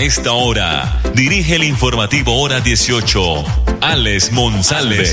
A esta hora, dirige el informativo Hora 18, Alex Monsalve.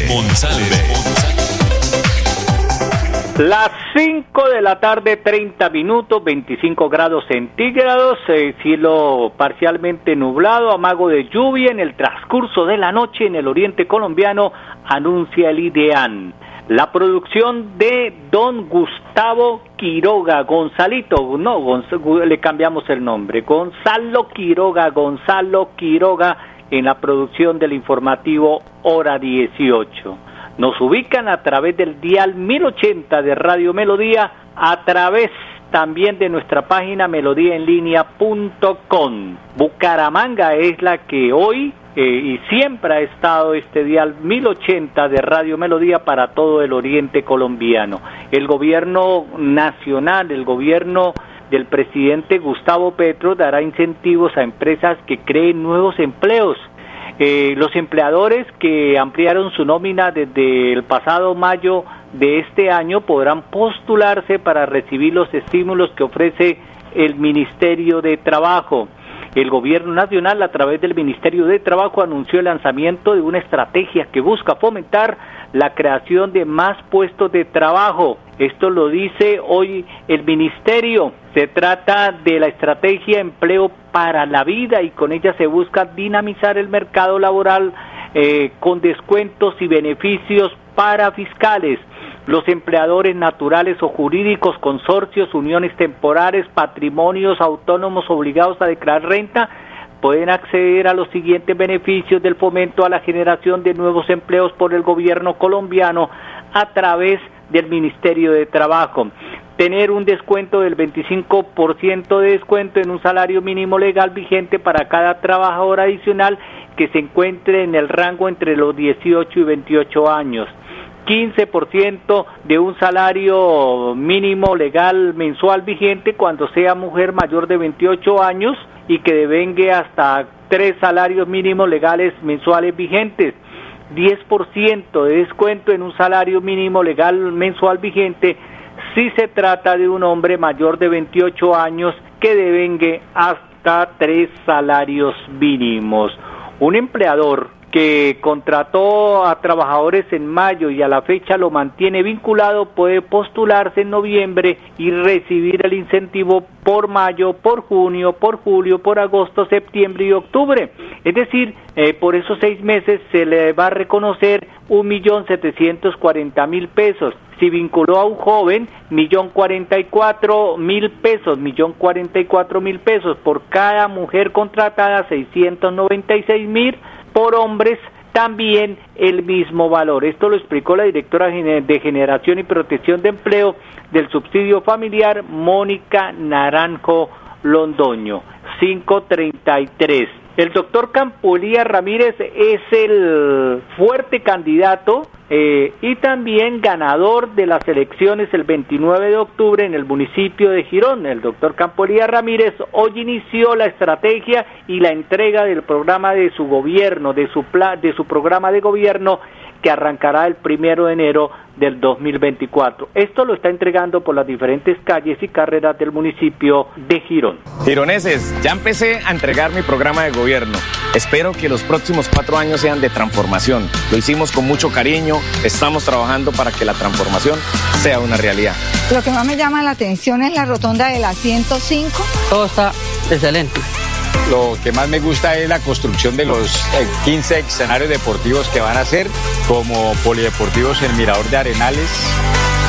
Las 5 de la tarde, 30 minutos, 25 grados centígrados, eh, cielo parcialmente nublado, amago de lluvia en el transcurso de la noche en el oriente colombiano, anuncia el IDEAN. La producción de don Gustavo Quiroga, Gonzalito, no, le cambiamos el nombre, Gonzalo Quiroga, Gonzalo Quiroga en la producción del informativo Hora 18. Nos ubican a través del dial 1080 de Radio Melodía, a través también de nuestra página melodíaenlínea.com. Bucaramanga es la que hoy eh, y siempre ha estado este dial 1080 de Radio Melodía para todo el oriente colombiano. El gobierno nacional, el gobierno del presidente Gustavo Petro dará incentivos a empresas que creen nuevos empleos. Eh, los empleadores que ampliaron su nómina desde el pasado mayo de este año podrán postularse para recibir los estímulos que ofrece el Ministerio de Trabajo. El Gobierno Nacional, a través del Ministerio de Trabajo, anunció el lanzamiento de una estrategia que busca fomentar la creación de más puestos de trabajo. Esto lo dice hoy el Ministerio. Se trata de la estrategia Empleo para la Vida y con ella se busca dinamizar el mercado laboral eh, con descuentos y beneficios para fiscales los empleadores naturales o jurídicos, consorcios, uniones temporales, patrimonios autónomos obligados a declarar renta, pueden acceder a los siguientes beneficios del fomento a la generación de nuevos empleos por el gobierno colombiano a través del Ministerio de Trabajo. Tener un descuento del 25% de descuento en un salario mínimo legal vigente para cada trabajador adicional que se encuentre en el rango entre los 18 y 28 años 15% de un salario mínimo legal mensual vigente cuando sea mujer mayor de 28 años y que devengue hasta tres salarios mínimos legales mensuales vigentes. 10% de descuento en un salario mínimo legal mensual vigente si se trata de un hombre mayor de 28 años que devengue hasta tres salarios mínimos. Un empleador que contrató a trabajadores en mayo y a la fecha lo mantiene vinculado puede postularse en noviembre y recibir el incentivo por mayo, por junio, por julio, por agosto, septiembre y octubre. Es decir, eh, por esos seis meses se le va a reconocer un millón setecientos cuarenta mil pesos. Si vinculó a un joven, millón cuarenta y cuatro mil pesos, millón cuarenta y cuatro mil pesos. Por cada mujer contratada, seiscientos noventa y seis mil por hombres también el mismo valor. Esto lo explicó la directora de Generación y Protección de Empleo del Subsidio Familiar, Mónica Naranjo Londoño. 533. El doctor Campolía Ramírez es el fuerte candidato eh, y también ganador de las elecciones el 29 de octubre en el municipio de Girón. El doctor Campolía Ramírez hoy inició la estrategia y la entrega del programa de su gobierno, de su, de su programa de gobierno que arrancará el primero de enero del 2024. Esto lo está entregando por las diferentes calles y carreras del municipio de Girón. Gironeses, ya empecé a entregar mi programa de gobierno. Espero que los próximos cuatro años sean de transformación. Lo hicimos con mucho cariño, estamos trabajando para que la transformación sea una realidad. Lo que más me llama la atención es la rotonda de la 105. Todo está excelente. Lo que más me gusta es la construcción de los 15 eh, escenarios deportivos que van a ser, como polideportivos en Mirador de Arenales.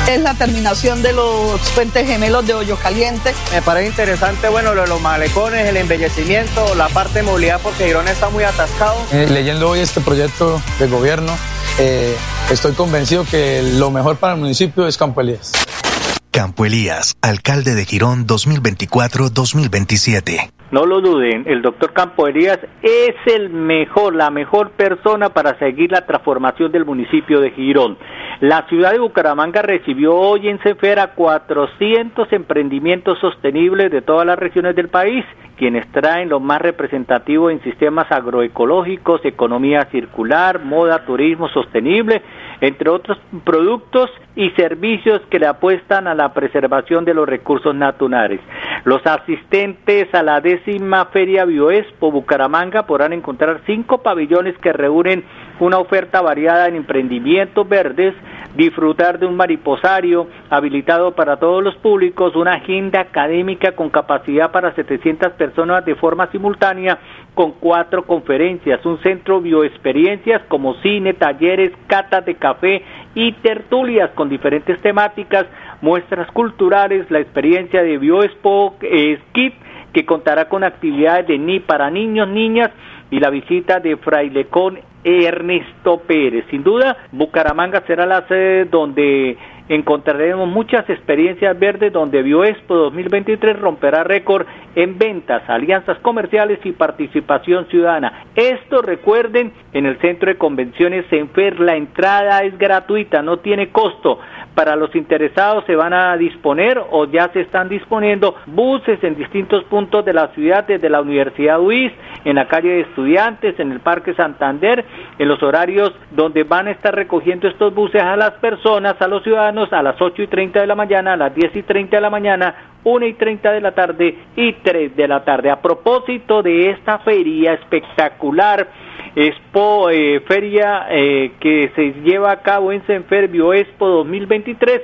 Es la terminación de los puentes gemelos de Hoyo Caliente. Me parece interesante, bueno, lo de los malecones, el embellecimiento, la parte de movilidad, porque Girón está muy atascado. Eh, leyendo hoy este proyecto de gobierno, eh, estoy convencido que lo mejor para el municipio es Campo Elías. Campo Elías, alcalde de Girón 2024-2027. No lo duden, el doctor Campo Elías es el mejor, la mejor persona para seguir la transformación del municipio de Girón. La ciudad de Bucaramanga recibió hoy en Cefera 400 emprendimientos sostenibles de todas las regiones del país, quienes traen lo más representativo en sistemas agroecológicos, economía circular, moda, turismo sostenible, entre otros productos y servicios que le apuestan a la preservación de los recursos naturales. Los asistentes a la décima Feria Bioespo Bucaramanga podrán encontrar cinco pabellones que reúnen una oferta variada en emprendimientos verdes, disfrutar de un mariposario habilitado para todos los públicos, una agenda académica con capacidad para 700 personas de forma simultánea, con cuatro conferencias, un centro bioexperiencias como cine, talleres, catas de café y tertulias con diferentes temáticas, muestras culturales, la experiencia de Bioexpo eh, Skip, que contará con actividades de ni para niños, niñas y la visita de Frailecón Ernesto Pérez. Sin duda, Bucaramanga será la sede donde encontraremos muchas experiencias verdes donde Bioexpo 2023 romperá récord en ventas, alianzas comerciales y participación ciudadana. Esto recuerden, en el centro de convenciones Senfer la entrada es gratuita, no tiene costo. Para los interesados se van a disponer o ya se están disponiendo buses en distintos puntos de la ciudad, desde la Universidad UIS, en la calle de estudiantes, en el Parque Santander, en los horarios donde van a estar recogiendo estos buses a las personas, a los ciudadanos, a las 8 y 30 de la mañana, a las 10 y 30 de la mañana, 1 y 30 de la tarde y 3 de la tarde. A propósito de esta feria espectacular, eh, feria eh, que se lleva a cabo en Senferbio Expo 2023.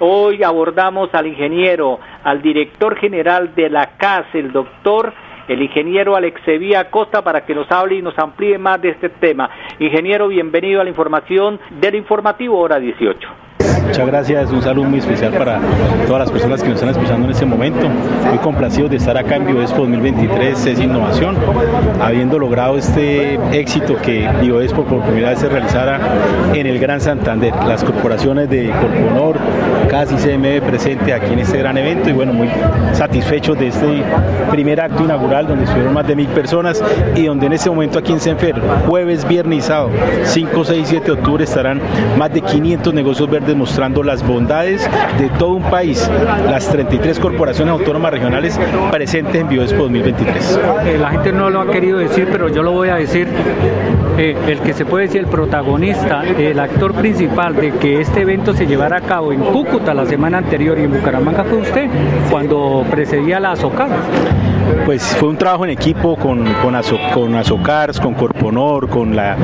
Hoy abordamos al ingeniero, al director general de la CAS, el doctor el ingeniero Alexevía Costa para que nos hable y nos amplíe más de este tema. Ingeniero, bienvenido a la información del informativo hora 18. Muchas gracias, un saludo muy especial para todas las personas que nos están escuchando en este momento. Muy complacido de estar acá en BioExpo 2023, es innovación, habiendo logrado este éxito que BioExpo por primera vez se realizara en el Gran Santander. Las corporaciones de Corponor, casi CMB presente aquí en este gran evento y bueno, muy satisfechos de este primer acto inaugural donde estuvieron más de mil personas y donde en este momento aquí en Senfer, jueves, viernes y sábado, 5, 6, 7 de octubre estarán más de 500 negocios verdes mostrando las bondades de todo un país, las 33 corporaciones autónomas regionales presentes en BioExpo 2023. Eh, la gente no lo ha querido decir, pero yo lo voy a decir. Eh, el que se puede decir el protagonista, el actor principal de que este evento se llevara a cabo en Cúcuta la semana anterior y en Bucaramanga fue usted, cuando precedía la Azocar pues fue un trabajo en equipo con, con, con Azocars, con Corponor, con la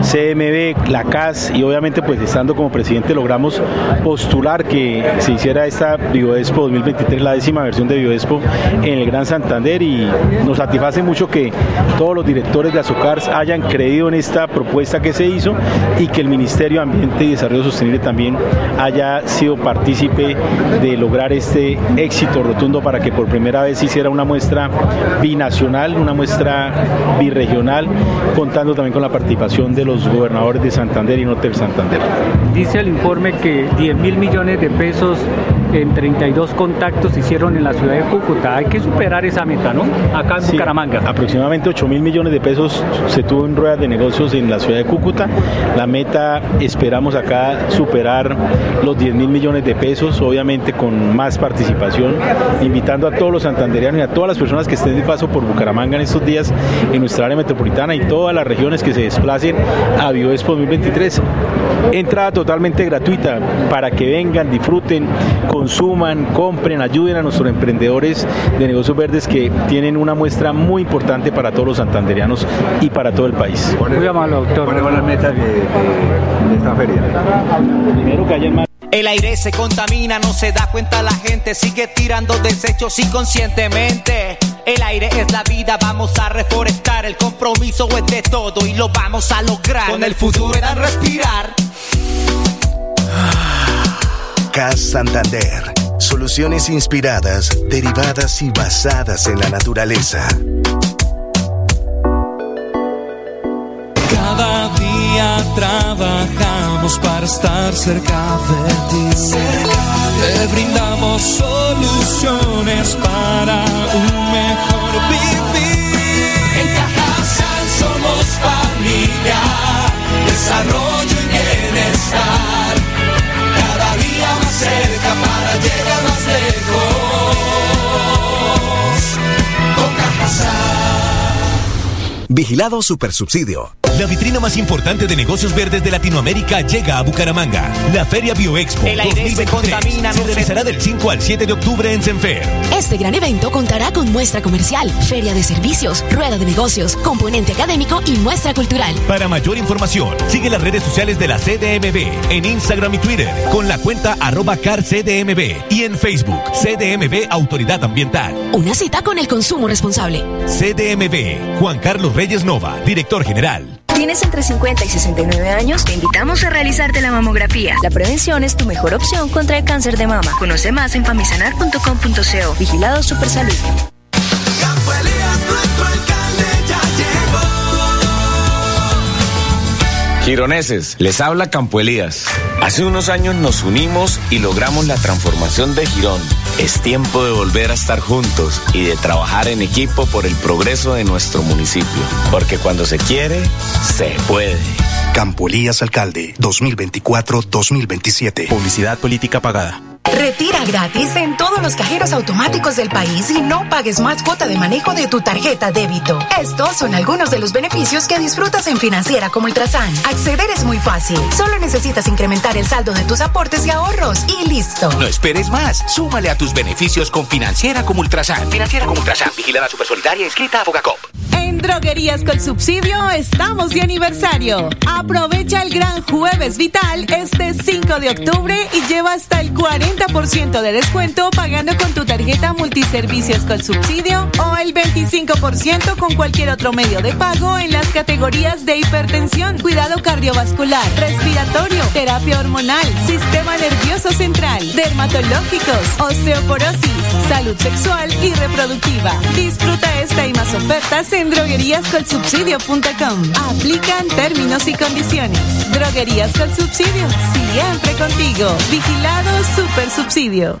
CMB, la CAS y obviamente pues estando como presidente logramos postular que se hiciera esta BioExpo 2023, la décima versión de BioExpo en el Gran Santander y nos satisface mucho que todos los directores de Azocars hayan creído en esta propuesta que se hizo y que el Ministerio de Ambiente y Desarrollo Sostenible también haya sido partícipe de lograr este éxito rotundo para que por primera vez se hiciera una muestra binacional, una muestra birregional, contando también con la participación de los gobernadores de Santander y Norte del Santander. Dice el informe que 10 mil millones de pesos en 32 contactos hicieron en la ciudad de Cúcuta. Hay que superar esa meta, ¿no? Acá en Bucaramanga. Aproximadamente 8 mil millones de pesos se tuvo en ruedas de negocios en la ciudad de Cúcuta. La meta esperamos acá superar los 10 mil millones de pesos, obviamente con más participación, invitando a todos los santanderianos y a todas las personas que estén de paso por Bucaramanga en estos días en nuestra área metropolitana y todas las regiones que se desplacen a BioExpo 2023. Entrada totalmente gratuita para que vengan, disfruten, consuman, compren, ayuden a nuestros emprendedores de negocios verdes que tienen una muestra muy importante para todos los santanderianos y para todo el país. Muy amable, doctor. ¿Cuáles son las metas de, de esta feria? Primero que haya más el aire se contamina, no se da cuenta la gente, sigue tirando desechos inconscientemente. El aire es la vida, vamos a reforestar, el compromiso es de todo y lo vamos a lograr. Con el futuro era respirar. CAS Santander. Soluciones inspiradas, derivadas y basadas en la naturaleza. Cada día trabajamos para estar cerca de ti. Te brindamos soluciones para un mejor vivir. En Cajasal somos familia, desarrollo y bienestar cerca para llegar más lejos. Toca Vigilado Supersubsidio. La vitrina más importante de negocios verdes de Latinoamérica llega a Bucaramanga. La Feria Bioexpo El aire se 2023 contamina, se no se- realizará del 5 al 7 de octubre en Senfer. Este gran evento contará con muestra comercial, feria de servicios, rueda de negocios, componente académico y muestra cultural. Para mayor información, sigue las redes sociales de la CDMB en Instagram y Twitter con la cuenta arroba carcdmb y en Facebook CDMB Autoridad Ambiental. Una cita con el consumo responsable. CDMB, Juan Carlos Reyes Nova, director general. ¿Tienes entre 50 y 69 años? Te invitamos a realizarte la mamografía. La prevención es tu mejor opción contra el cáncer de mama. Conoce más en famisanar.com.co. Vigilado Supersalud. Gironeses, les habla Campo Elías. Hace unos años nos unimos y logramos la transformación de Girón. Es tiempo de volver a estar juntos y de trabajar en equipo por el progreso de nuestro municipio. Porque cuando se quiere, se puede. Campo Elías Alcalde 2024-2027. Publicidad política pagada. Retira gratis en todos los cajeros automáticos del país y no pagues más cuota de manejo de tu tarjeta débito. Estos son algunos de los beneficios que disfrutas en Financiera como Ultrasan. Acceder es muy fácil. Solo necesitas incrementar el saldo de tus aportes y ahorros y listo. No esperes más. Súmale a tus beneficios con Financiera como Ultrasan. Financiera como Ultrasan. Vigilada Supersolidaria inscrita a Fogacop. En Droguerías con Subsidio estamos de aniversario. Aprovecha el gran jueves vital este 5 de octubre y lleva hasta el 40% de descuento pagando con tu tarjeta multiservicios con subsidio o el 25% con cualquier otro medio de pago en las categorías de hipertensión, cuidado cardiovascular, respiratorio, terapia hormonal, sistema nervioso dermatológicos, osteoporosis, salud sexual y reproductiva. Disfruta esta y más ofertas en drogueríascolsubsidio.com. Aplican términos y condiciones. Droguerías con subsidio, siempre contigo. Vigilado Super Subsidio.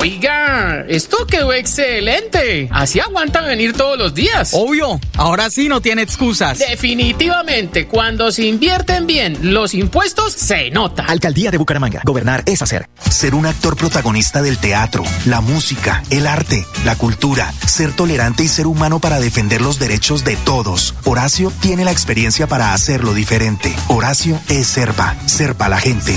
Oiga, esto quedó excelente. Así aguantan venir todos los días. Obvio, ahora sí no tiene excusas. Definitivamente, cuando se invierten bien los impuestos, se nota. Alcaldía de Bucaramanga. Gobernar es hacer. Ser un actor protagonista del teatro, la música, el arte, la cultura, ser tolerante y ser humano para defender los derechos de todos. Horacio tiene la experiencia para hacerlo diferente. Horacio es Serpa. Serpa la gente.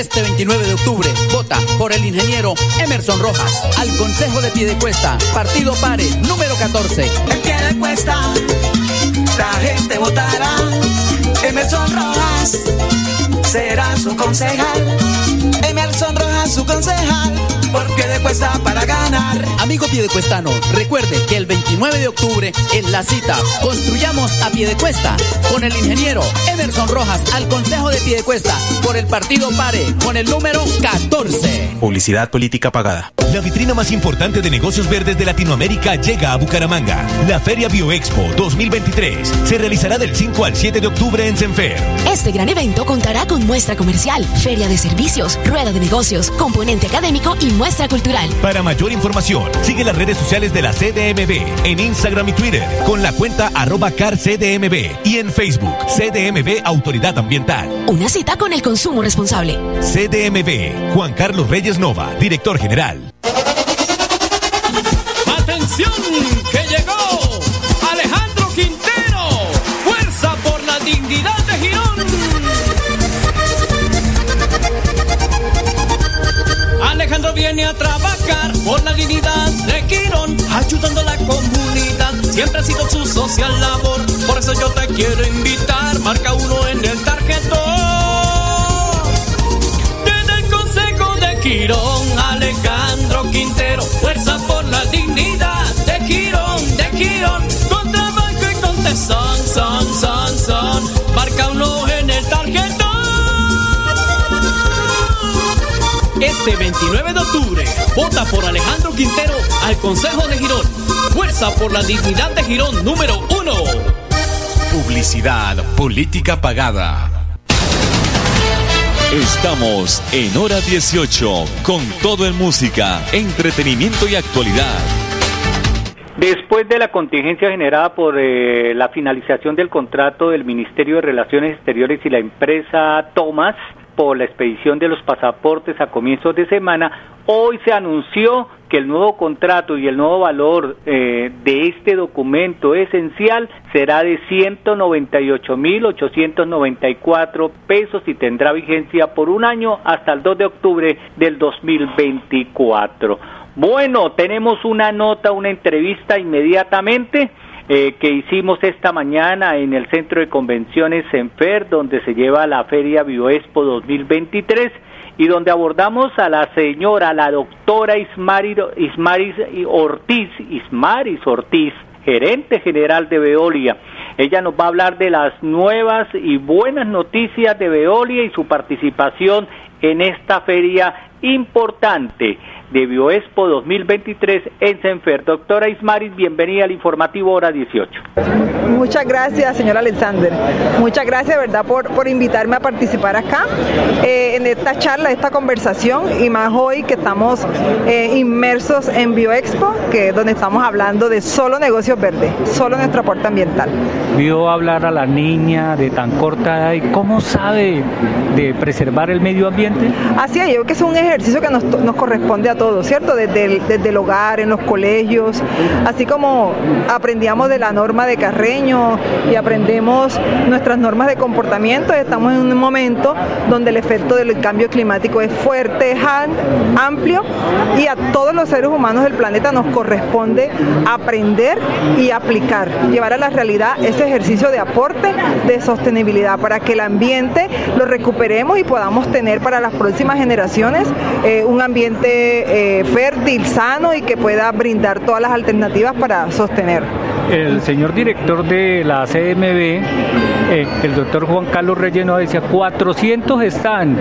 Este 29 de octubre, vota por el ingeniero Emerson Rojas al Consejo de Piedecuesta, Partido Pare, número 14. En pie de cuesta, la gente votará. Emerson Rojas será su concejal. Emerson Rojas, su concejal. Por pie de cuesta para ganar. Amigo piedecuestano, recuerde que el 29 de octubre en la cita construyamos a Piedecuesta con el ingeniero Emerson Rojas al Consejo de Piedecuesta por el Partido Pare con el número 14. Publicidad política pagada. La vitrina más importante de negocios verdes de Latinoamérica llega a Bucaramanga. La Feria Bioexpo 2023 se realizará del 5 al 7 de octubre en Senfer. Este gran evento contará con muestra comercial, feria de servicios, rueda de negocios, componente académico y muestra cultural. Para mayor información, sigue las redes sociales de la CDMB en Instagram y Twitter con la cuenta arroba carcdmb y en Facebook CDMB Autoridad Ambiental. Una cita con el consumo responsable. CDMB, Juan Carlos Reyes Nova, director general. ¡Atención! ¡Que llegó! Alejandro Quintero, fuerza por la dignidad de Girón. Alejandro viene a trabajar por la dignidad de Girón, ayudando a la comunidad. Siempre ha sido su social labor, por eso yo te quiero invitar. Marca uno en el tarjetón. Desde el Consejo de Girón, Alejandro Quintero, fuerza Este 29 de octubre, vota por Alejandro Quintero al Consejo de Girón. Fuerza por la dignidad de Girón número uno. Publicidad, política pagada. Estamos en hora 18 con todo en música, entretenimiento y actualidad. Después de la contingencia generada por eh, la finalización del contrato del Ministerio de Relaciones Exteriores y la empresa Thomas por la expedición de los pasaportes a comienzos de semana, hoy se anunció que el nuevo contrato y el nuevo valor eh, de este documento esencial será de 198.894 pesos y tendrá vigencia por un año hasta el 2 de octubre del 2024. Bueno, tenemos una nota, una entrevista inmediatamente eh, que hicimos esta mañana en el Centro de Convenciones Enfer, donde se lleva la Feria Bioexpo 2023 y donde abordamos a la señora, la doctora Ismaris, Ismaris Ortiz, Ismaris Ortiz, gerente general de Veolia. Ella nos va a hablar de las nuevas y buenas noticias de Veolia y su participación en esta feria importante de Bioexpo 2023 en Senfer. Doctora Ismaris, bienvenida al informativo Hora 18. Muchas gracias, señor Alexander. Muchas gracias, ¿verdad?, por, por invitarme a participar acá eh, en esta charla, esta conversación, y más hoy que estamos eh, inmersos en Bioexpo, que es donde estamos hablando de solo negocios verdes, solo nuestro aporte ambiental. Vio hablar a la niña de tan corta edad y cómo sabe de preservar el medio ambiente. Así es, yo creo que es un ejercicio que nos, nos corresponde a todos, ¿cierto? Desde el, desde el hogar, en los colegios, así como aprendíamos de la norma de Carreño y aprendemos nuestras normas de comportamiento, estamos en un momento donde el efecto del cambio climático es fuerte, es amplio y a todos los seres humanos del planeta nos corresponde aprender y aplicar, llevar a la realidad ese ejercicio de aporte de sostenibilidad para que el ambiente lo recuperemos y podamos tener para las próximas generaciones eh, un ambiente eh, fértil, sano y que pueda brindar todas las alternativas para sostener. El señor director de la CMB, eh, el doctor Juan Carlos Relleno, decía 400 están.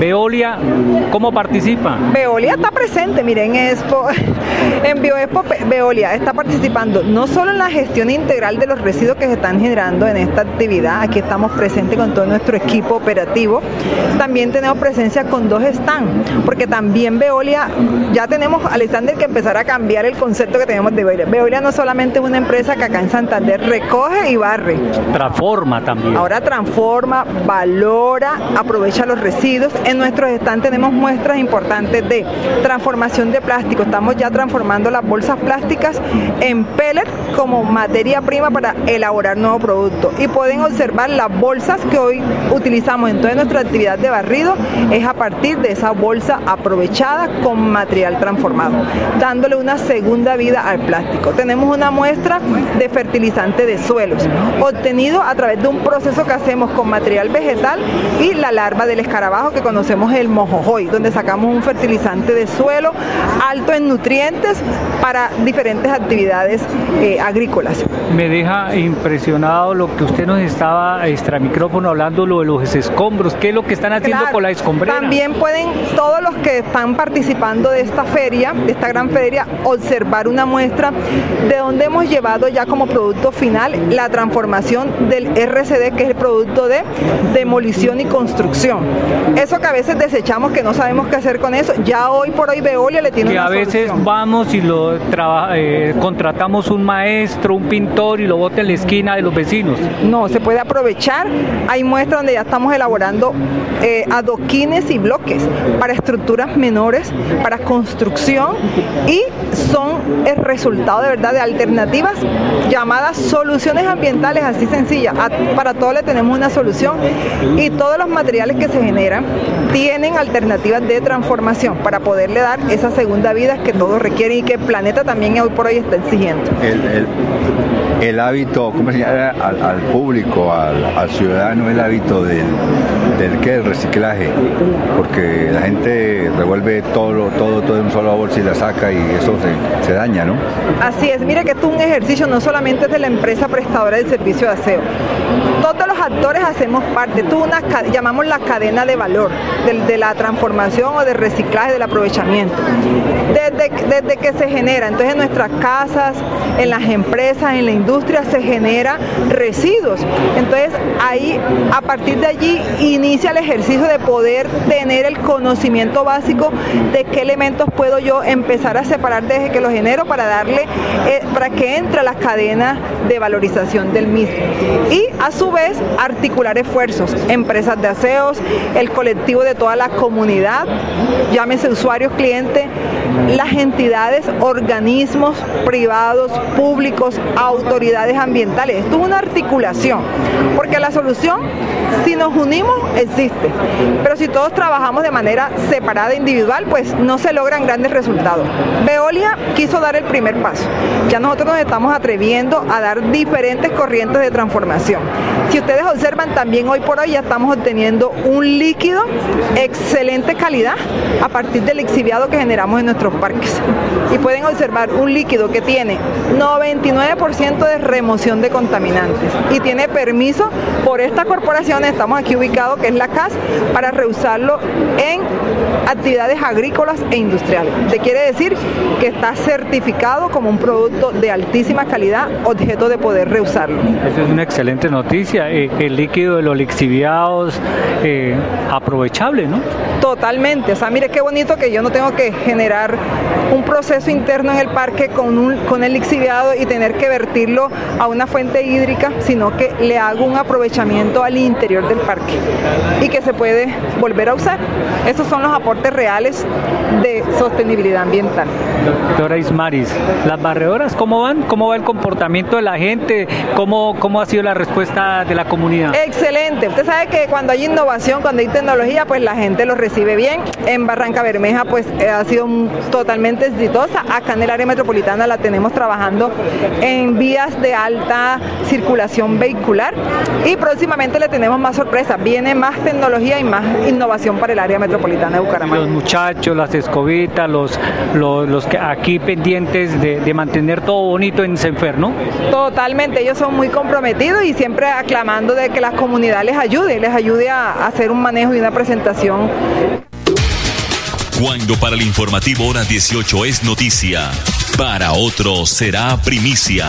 Veolia, ¿cómo participa? Veolia está presente, miren, en Bioexpo Veolia está participando no solo en la gestión integral de los residuos que se están generando en esta actividad, aquí estamos presentes con todo nuestro equipo operativo, también tenemos presencia con dos stands, porque también Veolia, ya tenemos, Alexander, que empezar a cambiar el concepto que tenemos de Veolia. Veolia no solamente es una empresa que acá en Santander recoge y barre. Transforma también. Ahora transforma, valora, aprovecha los residuos. En nuestros stands tenemos muestras importantes de transformación de plástico. Estamos ya transformando las bolsas plásticas en pellet como materia prima para elaborar nuevos productos. Y pueden observar las bolsas que hoy utilizamos en toda nuestra actividad de barrido, es a partir de esa bolsa aprovechada con material transformado, dándole una segunda vida al plástico. Tenemos una muestra de fertilizante de suelos, obtenido a través de un proceso que hacemos con material vegetal y la larva del escarabajo que conocemos el mojojoy, donde sacamos un fertilizante de suelo alto en nutrientes para diferentes actividades eh, agrícolas. Me deja impresionado lo que usted nos estaba extra micrófono hablando lo de los escombros, qué es lo que están haciendo Claro, con la escombrera. También pueden todos los que están participando de esta feria, de esta gran feria, observar una muestra de donde hemos llevado ya como producto final la transformación del RCD, que es el producto de demolición y construcción. Eso que a veces desechamos, que no sabemos qué hacer con eso, ya hoy por hoy Veolia le tiene que a veces vamos y lo eh, contratamos un maestro, un pintor y lo bota en la esquina de los vecinos. No, se puede aprovechar. Hay muestras donde ya estamos elaborando eh, adoquines y bloques para estructuras menores, para construcción y son el resultado de verdad de alternativas llamadas soluciones ambientales así sencillas. para todo le tenemos una solución y todos los materiales que se generan tienen alternativas de transformación para poderle dar esa segunda vida que todos requieren y que el planeta también hoy por hoy está exigiendo. Hábito, ¿cómo se llama? Al, público, al, ciudadano, el hábito del, del ¿qué? El reciclaje, porque la gente revuelve todo, todo, todo en un solo bolsa y la saca y eso se, daña, ¿no? Así es, mire que es un ejercicio no solamente de la empresa prestadora del servicio de aseo, todos los actores hacemos parte, tú llamamos la cadena de valor de, la transformación o de reciclaje, del aprovechamiento. Desde, desde que se genera, entonces en nuestras casas, en las empresas, en la industria se genera residuos. Entonces ahí, a partir de allí, inicia el ejercicio de poder tener el conocimiento básico de qué elementos puedo yo empezar a separar desde que los genero para darle, eh, para que entre a las cadenas de valorización del mismo. Y a su vez articular esfuerzos, empresas de aseos, el colectivo de toda la comunidad, llámese usuarios, clientes, las entidades, organismos privados, públicos, autoridades ambientales. Esto es una articulación, porque la solución, si nos unimos, existe. Pero si todos trabajamos de manera separada, individual, pues no se logran grandes resultados. Veolia quiso dar el primer paso. Ya nosotros nos estamos atreviendo a dar diferentes corrientes de transformación. Si ustedes observan, también hoy por hoy ya estamos obteniendo un líquido excelente calidad a partir del exhibiado que generamos en nuestros parques. Y pueden observar un líquido que tiene 99% de remoción de contaminantes y tiene permiso por esta corporación, estamos aquí ubicados, que es la CAS, para reusarlo en actividades agrícolas e industriales. Te quiere decir que está certificado como un producto de altísima calidad, objeto de poder reusarlo. Esa es una excelente noticia. Eh, el líquido de los lixiviados eh, aprovechable, ¿no? Totalmente. O sea, mire qué bonito que yo no tengo que generar un proceso interno en el parque con, un, con el lixiviado y tener que a una fuente hídrica, sino que le hago un aprovechamiento al interior del parque y que se puede volver a usar. Esos son los aportes reales de sostenibilidad ambiental. Doctora Ismaris, ¿las barredoras cómo van? ¿Cómo va el comportamiento de la gente? ¿Cómo, cómo ha sido la respuesta de la comunidad? Excelente. Usted sabe que cuando hay innovación, cuando hay tecnología, pues la gente lo recibe bien. En Barranca Bermeja, pues eh, ha sido totalmente exitosa. Acá en el área metropolitana la tenemos trabajando en vías de alta circulación vehicular y próximamente le tenemos más sorpresas. Viene más tecnología y más innovación para el área metropolitana de Bucaramanga. Los muchachos, las escobitas, los, los, que aquí pendientes de, mantener todo bonito en Senfer, ¿no? Totalmente, ellos son muy comprometidos y siempre aclamando de que la comunidad les ayude, les ayude a hacer un manejo y una presentación. Cuando para el informativo hora 18 es noticia, para otros será primicia.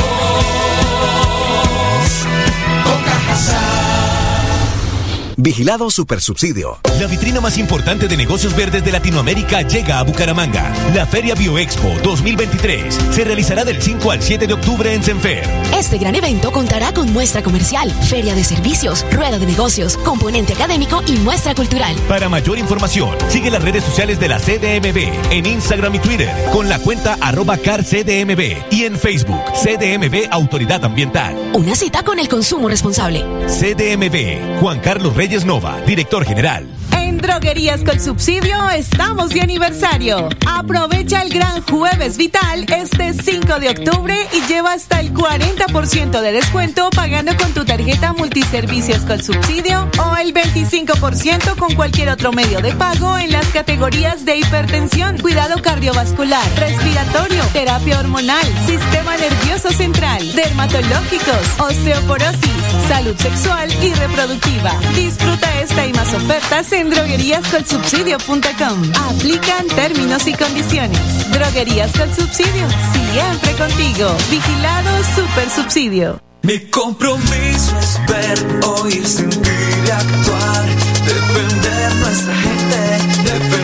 Vigilado Supersubsidio. La vitrina más importante de negocios verdes de Latinoamérica llega a Bucaramanga. La Feria Bioexpo 2023 se realizará del 5 al 7 de octubre en Senfer. Este gran evento contará con muestra comercial, feria de servicios, rueda de negocios, componente académico y muestra cultural. Para mayor información, sigue las redes sociales de la CDMB en Instagram y Twitter con la cuenta arroba carcdmb y en Facebook CDMB Autoridad Ambiental. Una cita con el consumo responsable. CDMB, Juan Carlos Reyes Nova, director general. Droguerías con Subsidio estamos de aniversario. Aprovecha el gran jueves vital este 5 de octubre y lleva hasta el 40% de descuento pagando con tu tarjeta multiservicios con subsidio o el 25% con cualquier otro medio de pago en las categorías de hipertensión, cuidado cardiovascular, respiratorio, terapia hormonal, sistema nervioso central, dermatológicos, osteoporosis, salud sexual y reproductiva. Disfruta esta y más ofertas en drogueríascolsubsidio.com. Aplican términos y condiciones. Droguerías con subsidio, siempre contigo. Vigilado Super Subsidio. Mi compromiso es ver, oír, sentir y actuar. Defender nuestra gente, defender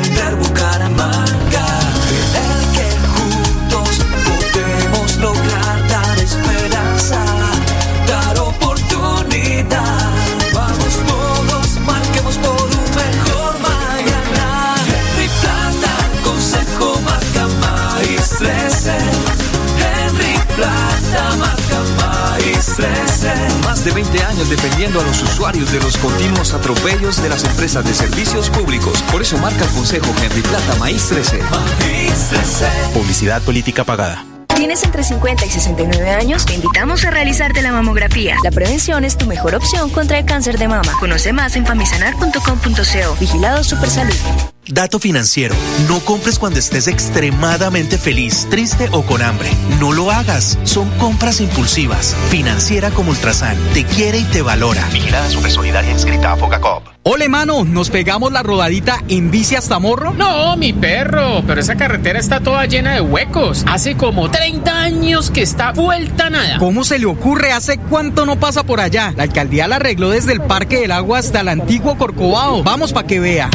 usuarios de los continuos atropellos de las empresas de servicios públicos. Por eso marca el Consejo Henry Plata Maíz 13. Maíz 13. Publicidad política pagada. ¿Tienes entre 50 y 69 años? Te invitamos a realizarte la mamografía. La prevención es tu mejor opción contra el cáncer de mama. Conoce más en famisanar.com.co. Vigilado Supersalud. Dato financiero. No compres cuando estés extremadamente feliz, triste o con hambre. No lo hagas. Son compras impulsivas. Financiera como Ultrasan. Te quiere y te valora. Vigilada Supersolidaria inscrita a Focacop. Ole, mano, ¿nos pegamos la rodadita en bici hasta Morro? No, mi perro, pero esa carretera está toda llena de huecos. Hace como 30 años que está vuelta nada. ¿Cómo se le ocurre? ¿Hace cuánto no pasa por allá? La alcaldía la arregló desde el Parque del Agua hasta el antiguo Corcovado. Vamos para que vea.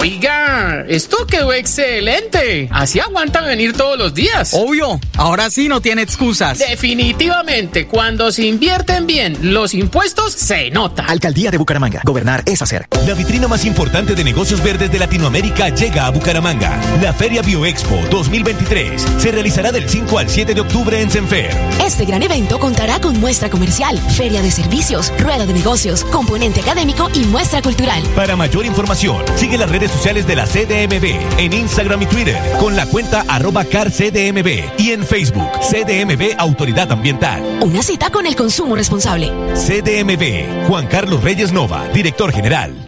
Oiga, esto quedó excelente. Así aguantan venir todos los días. Obvio, ahora sí no tiene excusas. Definitivamente, cuando se invierten bien los impuestos, se nota. Alcaldía de Bucaramanga. Gobernar es hacer. La vitrina más importante de negocios verdes de Latinoamérica llega a Bucaramanga. La Feria Bioexpo 2023 se realizará del 5 al 7 de octubre en Senfer. Este gran evento contará con muestra comercial, feria de servicios, rueda de negocios, componente académico y muestra cultural. Para mayor información, sigue las redes sociales de la CDMB en Instagram y Twitter con la cuenta arroba carcdmb y en Facebook CDMB Autoridad Ambiental. Una cita con el consumo responsable. CDMB, Juan Carlos Reyes Nova, director general.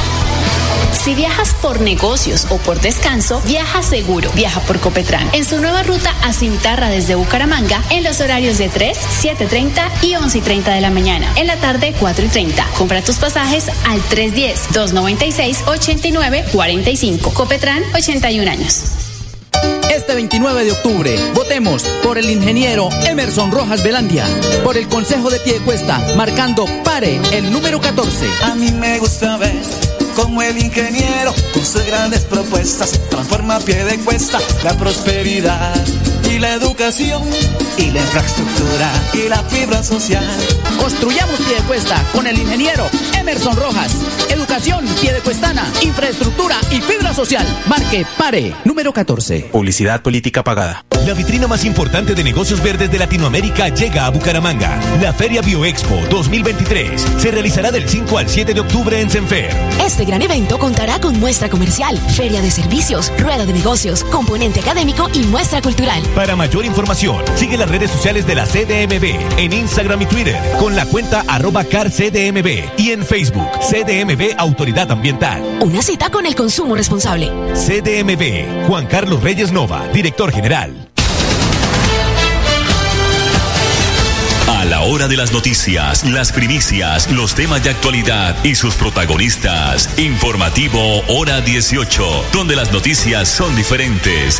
Si viajas por negocios o por descanso, viaja seguro. Viaja por Copetran. En su nueva ruta a Cimitarra desde Bucaramanga, en los horarios de 3, 7.30 y 11.30 de la mañana. En la tarde, 4.30. Compra tus pasajes al 310-296-8945. Copetran, 81 años. Este 29 de octubre, votemos por el ingeniero Emerson Rojas Velandia, por el Consejo de Piedecuesta, marcando pare el número 14. A mí me gusta ver como el ingeniero con sus grandes propuestas transforma a pie de cuesta la prosperidad y la educación y la infraestructura y la fibra social. Construyamos Piedecuesta con el ingeniero Emerson Rojas. Educación piedecuestana, infraestructura y fibra social. Marque pare número 14. Publicidad política pagada. La vitrina más importante de negocios verdes de Latinoamérica llega a Bucaramanga. La Feria Bioexpo 2023 se realizará del 5 al 7 de octubre en Senfer. Este gran evento contará con muestra comercial, feria de servicios, rueda de negocios, componente académico y muestra cultural. Para mayor información, sigue las redes sociales de la CDMB en Instagram y Twitter con la cuenta arroba carcdmb y en Facebook CDMB Autoridad Ambiental. Una cita con el consumo responsable. CDMB, Juan Carlos Reyes Nova, director general. Hora de las noticias, las primicias, los temas de actualidad y sus protagonistas. Informativo Hora 18, donde las noticias son diferentes.